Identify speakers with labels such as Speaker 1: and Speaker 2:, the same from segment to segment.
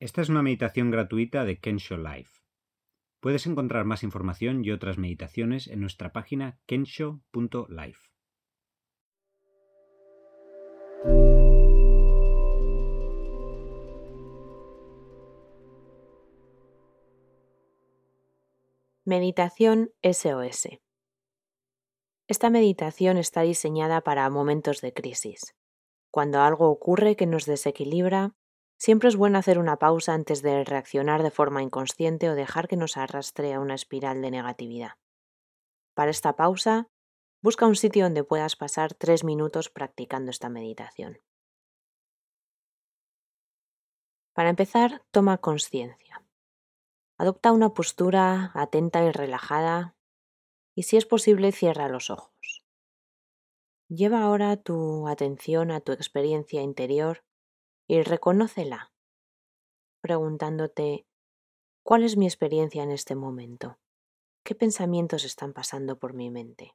Speaker 1: Esta es una meditación gratuita de Kensho Life. Puedes encontrar más información y otras meditaciones en nuestra página kensho.life.
Speaker 2: Meditación SOS. Esta meditación está diseñada para momentos de crisis. Cuando algo ocurre que nos desequilibra, siempre es bueno hacer una pausa antes de reaccionar de forma inconsciente o dejar que nos arrastre a una espiral de negatividad. Para esta pausa, busca un sitio donde puedas pasar tres minutos practicando esta meditación. Para empezar, toma conciencia. Adopta una postura atenta y relajada y si es posible cierra los ojos. Lleva ahora tu atención a tu experiencia interior y reconócela, preguntándote ¿cuál es mi experiencia en este momento? ¿Qué pensamientos están pasando por mi mente?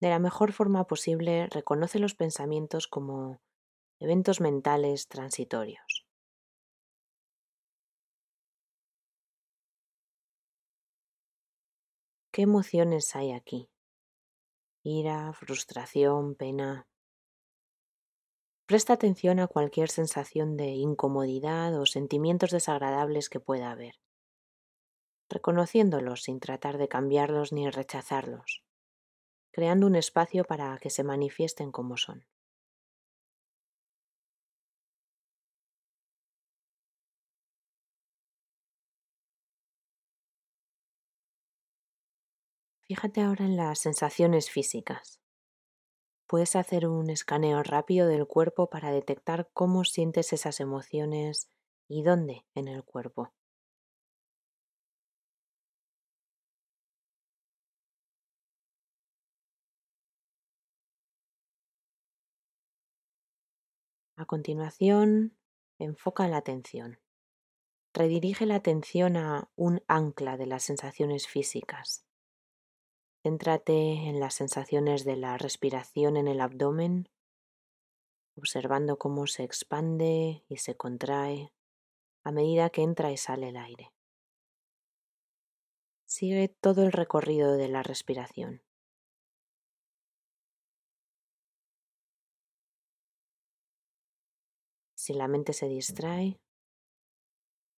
Speaker 2: De la mejor forma posible, reconoce los pensamientos como eventos mentales transitorios. ¿Qué emociones hay aquí? Ira, frustración, pena. Presta atención a cualquier sensación de incomodidad o sentimientos desagradables que pueda haber, reconociéndolos sin tratar de cambiarlos ni rechazarlos, creando un espacio para que se manifiesten como son. Fíjate ahora en las sensaciones físicas. Puedes hacer un escaneo rápido del cuerpo para detectar cómo sientes esas emociones y dónde en el cuerpo. A continuación, enfoca la atención. Redirige la atención a un ancla de las sensaciones físicas. Céntrate en las sensaciones de la respiración en el abdomen, observando cómo se expande y se contrae a medida que entra y sale el aire. Sigue todo el recorrido de la respiración. Si la mente se distrae,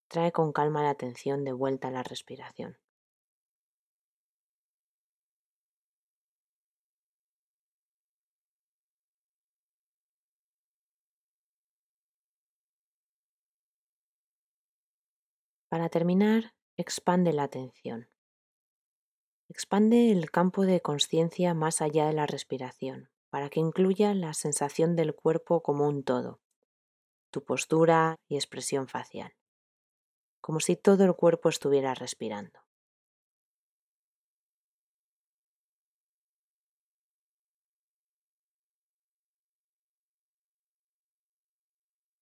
Speaker 2: trae con calma la atención de vuelta a la respiración. Para terminar, expande la atención. Expande el campo de conciencia más allá de la respiración, para que incluya la sensación del cuerpo como un todo, tu postura y expresión facial, como si todo el cuerpo estuviera respirando.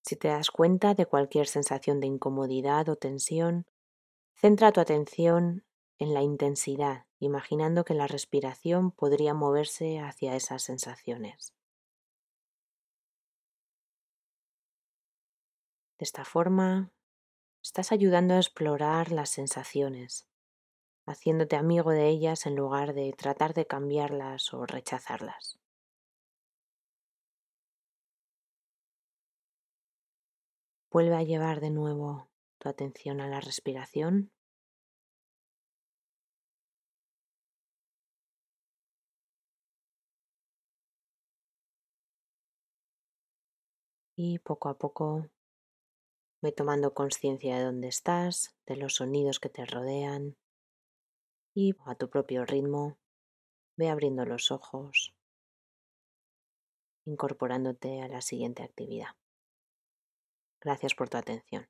Speaker 2: Si te das cuenta de cualquier sensación de incomodidad o tensión, centra tu atención en la intensidad, imaginando que la respiración podría moverse hacia esas sensaciones. De esta forma, estás ayudando a explorar las sensaciones, haciéndote amigo de ellas en lugar de tratar de cambiarlas o rechazarlas. Vuelve a llevar de nuevo tu atención a la respiración. Y poco a poco ve tomando conciencia de dónde estás, de los sonidos que te rodean y a tu propio ritmo ve abriendo los ojos, incorporándote a la siguiente actividad. Gracias por tu atención.